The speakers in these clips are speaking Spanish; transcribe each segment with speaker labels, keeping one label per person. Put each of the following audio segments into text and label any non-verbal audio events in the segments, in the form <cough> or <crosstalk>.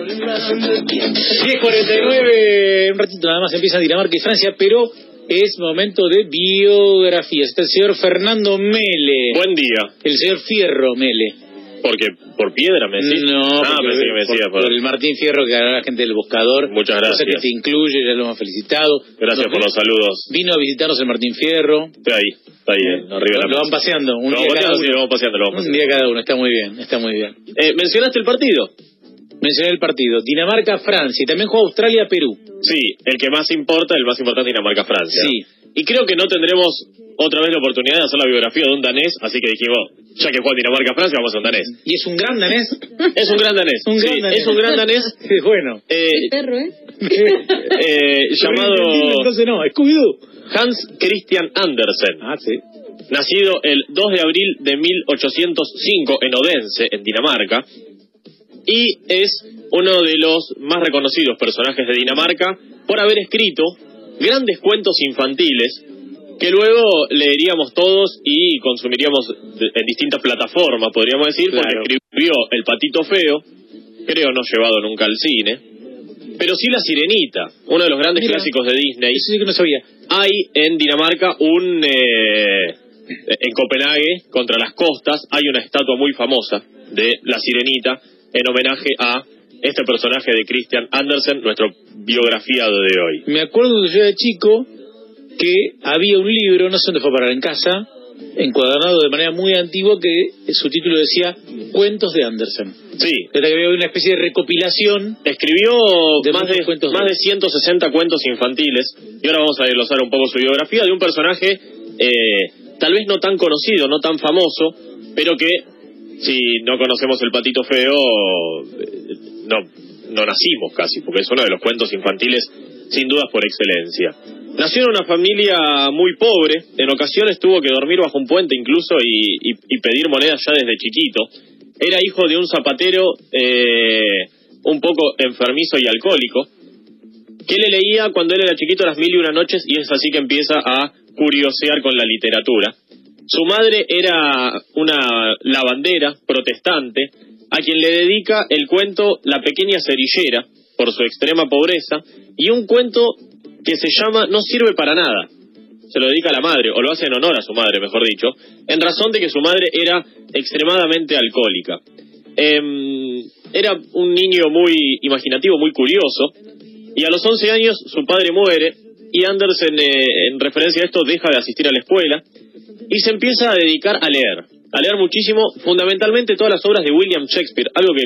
Speaker 1: 10.49, un ratito nada más empieza Dinamarca y Francia, pero es momento de biografías. Está el señor Fernando Mele.
Speaker 2: Buen día.
Speaker 1: El señor Fierro Mele.
Speaker 2: Porque por piedra me decís.
Speaker 1: No,
Speaker 2: ah, pensé que me decía
Speaker 1: por,
Speaker 2: por-
Speaker 1: el Martín Fierro que ganó la gente del buscador.
Speaker 2: Muchas
Speaker 1: Cosa que
Speaker 2: gracias.
Speaker 1: te incluye, ya lo hemos felicitado.
Speaker 2: Gracias
Speaker 1: Nos-
Speaker 2: por los saludos.
Speaker 1: Vino a visitarnos el Martín Fierro.
Speaker 2: Está ahí, está ahí, eh, arriba de la
Speaker 1: Lo van paseando, un
Speaker 2: Lo
Speaker 1: día cada
Speaker 2: paseando, sí,
Speaker 1: uno.
Speaker 2: lo vamos paseando, lo vamos
Speaker 1: Un
Speaker 2: paseando.
Speaker 1: día cada uno, está muy bien, está muy bien.
Speaker 2: Eh, ¿Mencionaste el partido?
Speaker 1: Mencioné el partido. Dinamarca-Francia y también juega Australia-Perú.
Speaker 2: Sí, el que más importa, el más importante es Dinamarca-Francia.
Speaker 1: Sí.
Speaker 2: Y creo que no tendremos otra vez la oportunidad de hacer la biografía de un danés, así que dijimos, ya que juega Dinamarca-Francia, vamos a un danés.
Speaker 1: Y es un gran danés.
Speaker 2: Es un gran danés. <laughs>
Speaker 1: Un gran
Speaker 2: sí,
Speaker 1: danés.
Speaker 2: Es un gran danés <laughs>
Speaker 1: Qué bueno.
Speaker 2: eh,
Speaker 3: El perro, ¿eh?
Speaker 2: eh, <laughs> llamado
Speaker 1: Entonces no, Scooby-Doo.
Speaker 2: Hans Christian Andersen.
Speaker 1: Ah, sí.
Speaker 2: nacido el 2 de abril de 1805 en Odense, en Dinamarca, es uno de los más reconocidos personajes de Dinamarca por haber escrito grandes cuentos infantiles que luego leeríamos todos y consumiríamos en distintas plataformas, podríamos decir,
Speaker 1: Claro.
Speaker 2: porque escribió El Patito Feo, creo no llevado nunca al cine, pero sí La Sirenita, uno de los grandes
Speaker 1: Mira.
Speaker 2: clásicos de Disney
Speaker 1: Eso sí que no sabía.
Speaker 2: hay en Dinamarca un eh, en Copenhague contra las costas hay una estatua muy famosa de la sirenita en homenaje a este personaje de Christian Andersen nuestro biografiado de hoy
Speaker 1: Me acuerdo yo era chico que había un libro, no sé dónde fue a parar en casa, encuadernado de manera muy antigua que su título decía Cuentos de Andersen.
Speaker 2: sí
Speaker 1: Era que había una especie de recopilación.
Speaker 2: escribió
Speaker 1: De
Speaker 2: más de,
Speaker 1: cuentos
Speaker 2: más
Speaker 1: de-
Speaker 2: de 160 cuentos infantiles y ahora vamos a desglosar un poco su biografía de un personaje eh, tal vez no tan conocido, no tan famoso, pero que si no conocemos el patito feo eh, no, no nacimos casi, porque es uno de los cuentos infantiles sin dudas por excelencia. Nació en una familia muy pobre, en ocasiones tuvo que dormir bajo un puente incluso y, pedir monedas ya desde chiquito. Era hijo de un zapatero eh, un poco enfermizo y alcohólico, que le leía cuando él era chiquito las mil y una noches y es así que empieza a curiosear con la literatura. Su madre era una lavandera protestante a quien le dedica el cuento La pequeña cerillera por su extrema pobreza y un cuento que se llama No sirve para nada. Se lo dedica a la madre, o lo hace en honor a su madre, mejor dicho, en razón de que su madre era extremadamente alcohólica. Em, era un niño muy imaginativo, muy curioso, y a los 11 años su padre muere y Andersen, eh, en referencia a esto, deja de asistir a la escuela y se empieza a dedicar a leer, a leer muchísimo, fundamentalmente todas las obras de William Shakespeare, algo que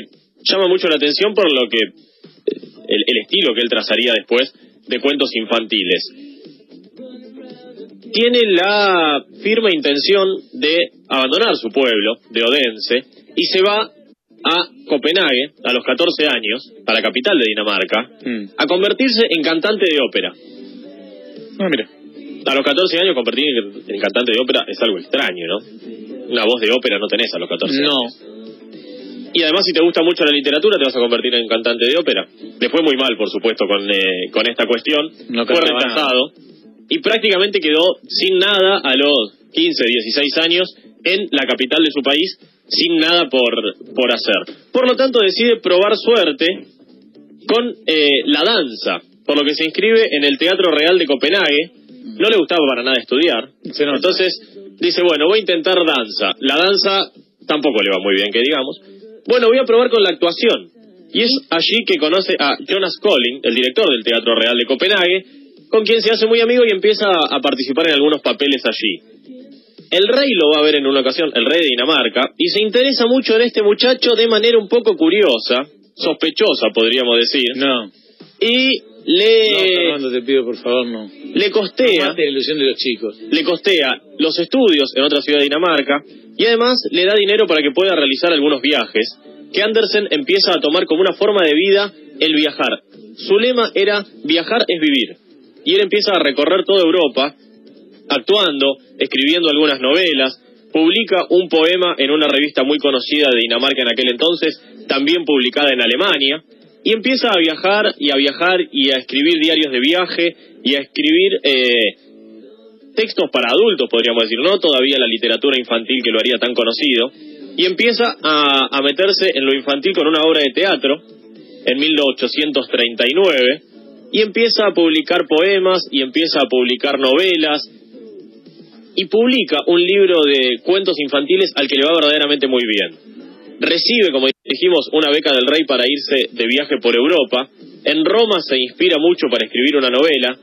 Speaker 2: llama mucho la atención por lo que eh, el, el estilo que él trazaría después de cuentos infantiles. Tiene la firme intención de abandonar su pueblo, de Odense, y se va a Copenhague a los 14 años, a la capital de Dinamarca,
Speaker 1: Mm.
Speaker 2: a convertirse en cantante de ópera.
Speaker 1: Ah, mira.
Speaker 2: A los 14 años convertir en cantante de ópera es algo extraño, ¿no? Una voz de ópera no tenés a los 14
Speaker 1: No.
Speaker 2: años. Y además si te gusta mucho la literatura te vas a convertir en cantante de ópera. Le fue muy mal, por supuesto, con, eh, con esta cuestión.
Speaker 1: No
Speaker 2: fue rechazado. Y prácticamente quedó sin nada a los 15, 16 años en la capital de su país, sin nada por, por hacer. Por lo tanto decide probar suerte con eh, la danza, por lo que se inscribe en el Teatro Real de Copenhague. No le gustaba para nada estudiar. Entonces dice, bueno, voy a intentar danza. La danza tampoco le va muy bien, que digamos. Bueno, voy a probar con la actuación. Y es allí que conoce a Jonas Collin, el director del Teatro Real de Copenhague, con quien se hace muy amigo y empieza a participar en algunos papeles allí. El rey lo va a ver en una ocasión, el rey de Dinamarca, y se interesa mucho en este muchacho de manera un poco curiosa, sospechosa podríamos decir,
Speaker 1: No.
Speaker 2: y
Speaker 1: No,
Speaker 2: le,
Speaker 1: Fernando, te pido por favor, no.
Speaker 2: le costea
Speaker 1: Mate la ilusión de los chicos.
Speaker 2: le costea los estudios en otra ciudad de Dinamarca y además le da dinero para que pueda realizar algunos viajes que Andersen empieza a tomar como una forma de vida el viajar. Su lema era viajar es vivir y él empieza a recorrer toda Europa actuando, escribiendo algunas novelas, publica un poema en una revista muy conocida de Dinamarca en aquel entonces, también publicada en Alemania, y empieza a viajar y a viajar y a escribir diarios de viaje y a escribir eh, textos para adultos, podríamos decir, no todavía la literatura infantil que lo haría tan conocido, y empieza a, a meterse en lo infantil con una obra de teatro, en 1839 y empieza a publicar poemas y empieza a publicar novelas y publica un libro de cuentos infantiles al que le va verdaderamente muy bien. Recibe, como dijimos, una beca del rey para irse de viaje por Europa. En Roma se inspira mucho para escribir una novela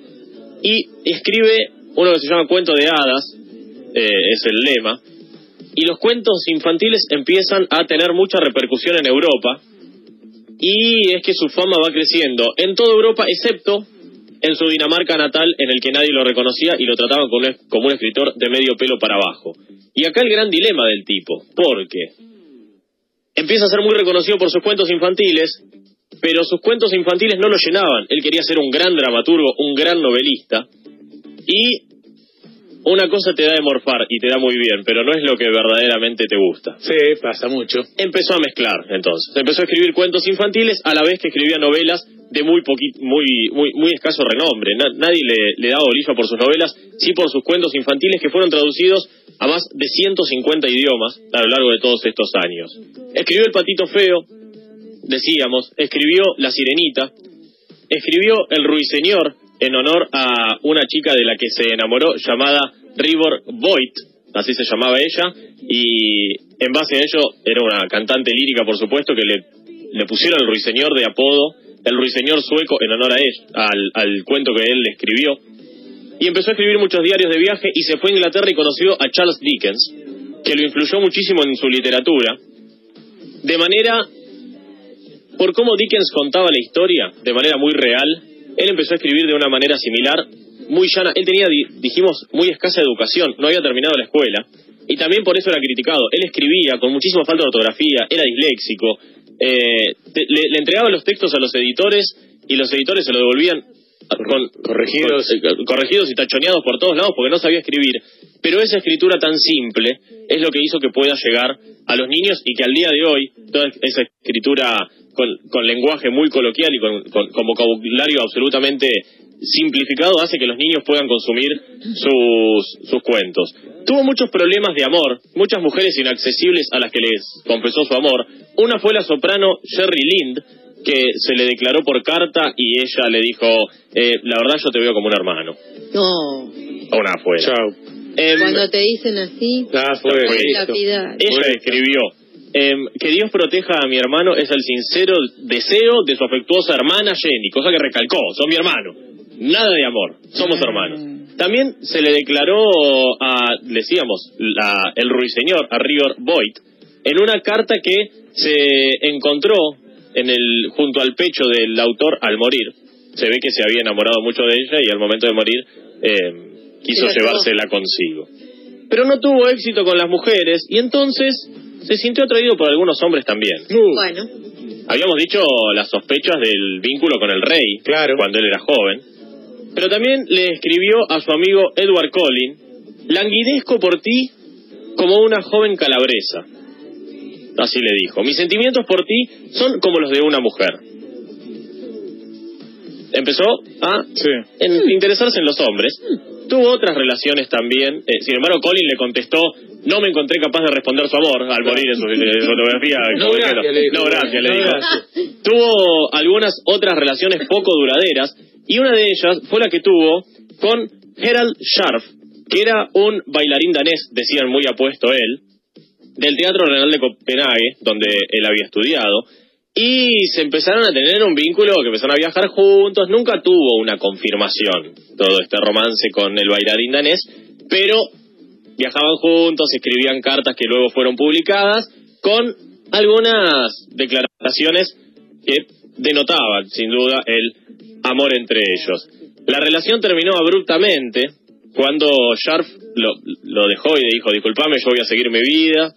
Speaker 2: y escribe uno que se llama Cuento de Hadas, eh, es el lema, y los cuentos infantiles empiezan a tener mucha repercusión en Europa y es que su fama va creciendo en toda Europa excepto en su Dinamarca natal en el que nadie lo reconocía y lo trataban como un, como un escritor de medio pelo para abajo. Y acá el gran dilema del tipo, porque empieza a ser muy reconocido por sus cuentos infantiles, pero sus cuentos infantiles no lo llenaban. Él quería ser un gran dramaturgo, un gran novelista, y una cosa te da de morfar y te da muy bien, pero no es lo que verdaderamente te gusta.
Speaker 1: Sí, pasa mucho.
Speaker 2: Empezó a mezclar, entonces. Empezó a escribir cuentos infantiles a la vez que escribía novelas de muy muy muy muy escaso renombre. nadie le, le daba bolilla por sus novelas, sí por sus cuentos infantiles que fueron traducidos a más de 150 idiomas a lo largo de todos estos años. Escribió El Patito Feo, decíamos, escribió La Sirenita, escribió El Ruiseñor, en honor a una chica de la que se enamoró llamada Rivor Voigt, así se llamaba ella, y en base a ello era una cantante lírica, por supuesto, que le, le pusieron el ruiseñor de apodo, el ruiseñor sueco en honor a él, al, al cuento que él escribió. Y empezó a escribir muchos diarios de viaje y se fue a Inglaterra y conoció a Charles Dickens, que lo influyó muchísimo en su literatura, de manera, por cómo Dickens contaba la historia, de manera muy real, él empezó a escribir de una manera similar, muy llana. Él tenía, dijimos, muy escasa educación, no había terminado la escuela, y también por eso era criticado. Él escribía con muchísima falta de ortografía, era disléxico, eh, le, entregaba los textos a los editores y los editores se lo devolvían
Speaker 1: corregidos.
Speaker 2: Eh, corregidos y tachoneados por todos lados porque no sabía escribir. Pero esa escritura tan simple es lo que hizo que pueda llegar a los niños y que al día de hoy toda esa escritura con, lenguaje muy coloquial y con, vocabulario absolutamente simplificado hace que los niños puedan consumir sus, sus cuentos. Tuvo muchos problemas de amor, muchas mujeres inaccesibles a las que les confesó su amor. Una fue la soprano Sherry Lind, que se le declaró por carta y ella le dijo, eh, la verdad yo te veo como un hermano.
Speaker 3: No.
Speaker 2: Una fue.
Speaker 3: Em, Cuando te dicen así,
Speaker 1: ah, fue.
Speaker 2: Ella escribió, Em, que Dios proteja a mi hermano es el sincero deseo de su afectuosa hermana Jenny, cosa que recalcó, son mi hermano. Nada de amor, somos mm. hermanos. También se le declaró a, decíamos, la, el ruiseñor, a River Boyd, en una carta que se encontró en el, junto al pecho del autor al morir. Se ve que se había enamorado mucho de ella y al momento de morir em, quiso llevársela consigo. Pero no tuvo éxito con las mujeres y entonces se sintió atraído por algunos hombres también.
Speaker 3: Uh. Bueno.
Speaker 2: Habíamos dicho las sospechas del vínculo con el rey
Speaker 1: claro.
Speaker 2: cuando él era joven. Pero también le escribió a su amigo Edward Collin, languidezco por ti como una joven calabresa. Así le dijo, mis sentimientos por ti son como los de una mujer. Empezó a interesarse en los hombres. Tuvo otras relaciones también. Eh, sin embargo, Colin le contestó no me encontré capaz de responder su amor al morir en su, <laughs> fotografía.
Speaker 1: no, gracias,
Speaker 2: no, gracias, le dijo. <laughs> Tuvo algunas otras relaciones poco duraderas y una de ellas fue la que tuvo con Gerald Scharf, que era un bailarín danés, decían muy apuesto él, del Teatro Renal de Copenhague, donde él había estudiado, y se empezaron a tener un vínculo, que empezaron a viajar juntos, nunca tuvo una confirmación todo este romance con el bailarín danés, pero viajaban juntos, escribían cartas que luego fueron publicadas, con algunas declaraciones que denotaban, sin duda, el amor entre ellos. La relación terminó abruptamente cuando Sharp lo, lo dejó y le dijo, disculpame, yo voy a seguir mi vida,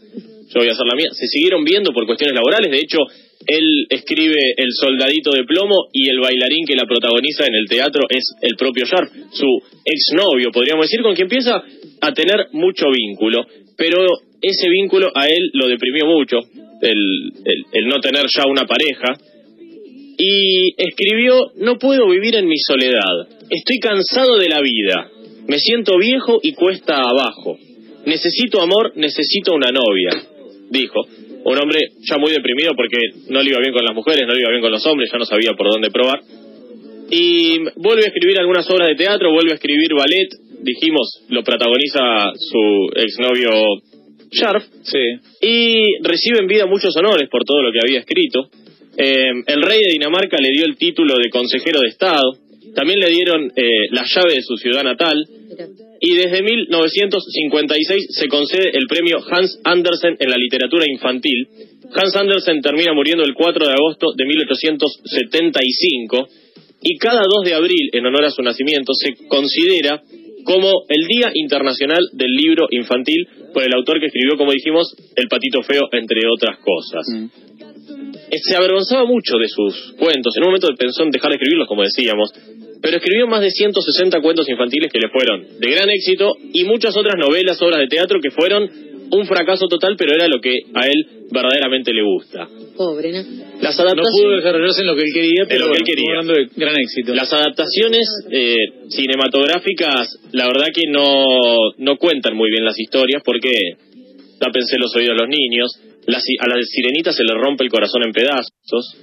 Speaker 2: yo voy a hacer la mía. Se siguieron viendo por cuestiones laborales, de hecho, él escribe El soldadito de plomo y el bailarín que la protagoniza en el teatro es el propio Sharp, su exnovio, podríamos decir, con quien empieza a tener mucho vínculo, pero ese vínculo a él lo deprimió mucho, el, el, no tener ya una pareja, y escribió, no puedo vivir en mi soledad, estoy cansado de la vida, me siento viejo y cuesta abajo, necesito amor, necesito una novia, dijo. un hombre ya muy deprimido porque no le iba bien con las mujeres, no le iba bien con los hombres, ya no sabía por dónde probar. Y vuelve a escribir algunas obras de teatro, vuelve a escribir ballet, dijimos, lo protagoniza su exnovio Sharp,
Speaker 1: Sí.
Speaker 2: y recibe en vida muchos honores por todo lo que había escrito. Eh, el rey de Dinamarca le dio el título de consejero de Estado, también le dieron eh, la llave de su ciudad natal, y desde 1956 se concede el premio Hans Andersen en la literatura infantil. Hans Andersen termina muriendo el 4 de agosto de 1875 y cada 2 de abril, en honor a su nacimiento, se considera como el Día Internacional del Libro Infantil por el autor que escribió, como dijimos, El Patito Feo, entre otras cosas.
Speaker 1: Mm.
Speaker 2: Eh, Se avergonzaba mucho de sus cuentos. En un momento pensó en dejar de escribirlos, como decíamos, pero escribió más de 160 cuentos infantiles que le fueron de gran éxito y muchas otras novelas, obras de teatro que fueron un fracaso total, pero era lo que a él verdaderamente le gusta.
Speaker 3: Pobre, ¿no?
Speaker 2: Las
Speaker 1: No
Speaker 2: adaptaciones,
Speaker 1: pudo desarrollarse en lo que él quería, pero
Speaker 2: lo que él quería.
Speaker 1: hablando de gran éxito.
Speaker 2: las adaptaciones eh, cinematográficas, la verdad que no, no cuentan muy bien las historias porque tápense los oídos a los niños. La si- a la sirenita se le rompe el corazón en pedazos.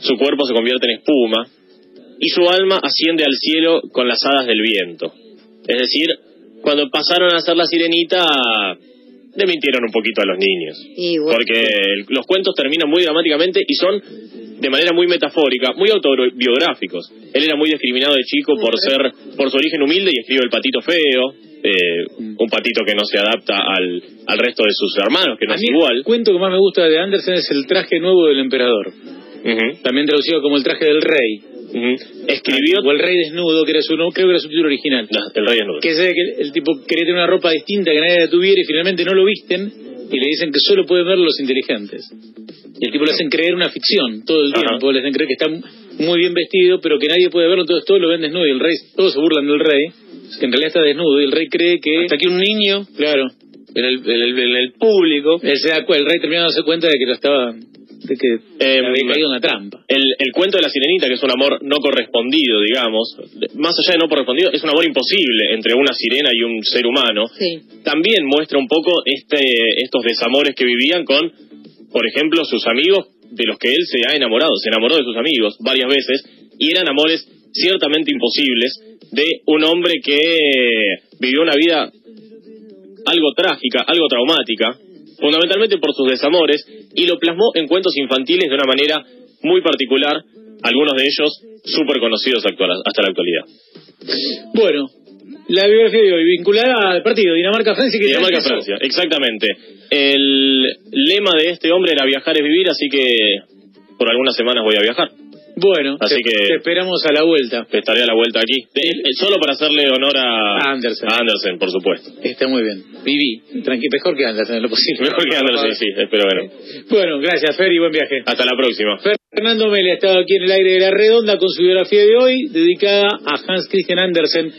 Speaker 2: Su cuerpo se convierte en espuma y su alma asciende al cielo con las hadas del viento. Es decir, cuando pasaron a ser la sirenita, le mintieron un poquito a los niños.
Speaker 3: Y bueno,
Speaker 2: Porque el- los cuentos terminan muy dramáticamente y son de manera muy metafórica, muy autobiográficos. Él era muy discriminado de chico por ser, por su origen humilde y escribe el patito feo, eh, un patito que no se adapta al, al resto de sus hermanos, que no
Speaker 1: A
Speaker 2: es
Speaker 1: mí
Speaker 2: igual.
Speaker 1: el cuento que más me gusta de Andersen es el traje nuevo del emperador, también traducido como el traje del rey.
Speaker 2: Escribió
Speaker 1: o el rey desnudo, que era su no- creo que era su título original.
Speaker 2: No, el rey desnudo.
Speaker 1: Que es que el tipo quería tener una ropa distinta que nadie la tuviera y finalmente no lo visten y le dicen que solo pueden ver los inteligentes. Y el tipo le hacen creer una ficción todo el
Speaker 2: Ajá.
Speaker 1: tiempo, le hacen creer que está muy bien vestido, pero que nadie puede verlo, entonces todos lo ven desnudo y el rey, todos se burlan del rey, que en realidad está desnudo y el rey cree que...
Speaker 4: Hasta que un niño
Speaker 1: Claro,
Speaker 4: en el, en el, en el público
Speaker 1: él se da el rey termina dándose cuenta de que lo estaba... de que
Speaker 2: Eh,
Speaker 1: había caído en una trampa.
Speaker 2: El, el cuento de la sirenita, que es un amor no correspondido, digamos, más allá de no correspondido, es un amor imposible entre una sirena y un ser humano.
Speaker 3: sí.
Speaker 2: También muestra un poco este, estos desamores que vivían con, por ejemplo, sus amigos de los que él se ha enamorado. Se enamoró de sus amigos varias veces y eran amores ciertamente imposibles de un hombre que vivió una vida algo trágica, algo traumática, fundamentalmente por sus desamores, y lo plasmó en cuentos infantiles de una manera muy particular, algunos de ellos súper conocidos actual- hasta la actualidad.
Speaker 1: Bueno, la biografía de hoy vinculada al partido Dinamarca-Francia.
Speaker 2: Dinamarca-Francia, exactamente. El lema de este hombre era viajar es vivir, así que por algunas semanas voy a viajar.
Speaker 1: Bueno,
Speaker 2: Así
Speaker 1: te,
Speaker 2: que-
Speaker 1: te esperamos a la vuelta.
Speaker 2: Estaré a la vuelta aquí, De- eh, solo para hacerle honor a
Speaker 1: A Andersen.
Speaker 2: a Andersen, por supuesto.
Speaker 1: Está muy bien. Viví. Tranqui, mejor que Andersen, en lo posible.
Speaker 2: Mejor que Andersen, sí, pero bueno.
Speaker 1: Bueno, gracias, Fer, y buen viaje.
Speaker 2: Hasta la próxima.
Speaker 1: Fernando Mel ha estado aquí en el aire de la redonda con su biografía de hoy, dedicada a Hans Christian Andersen.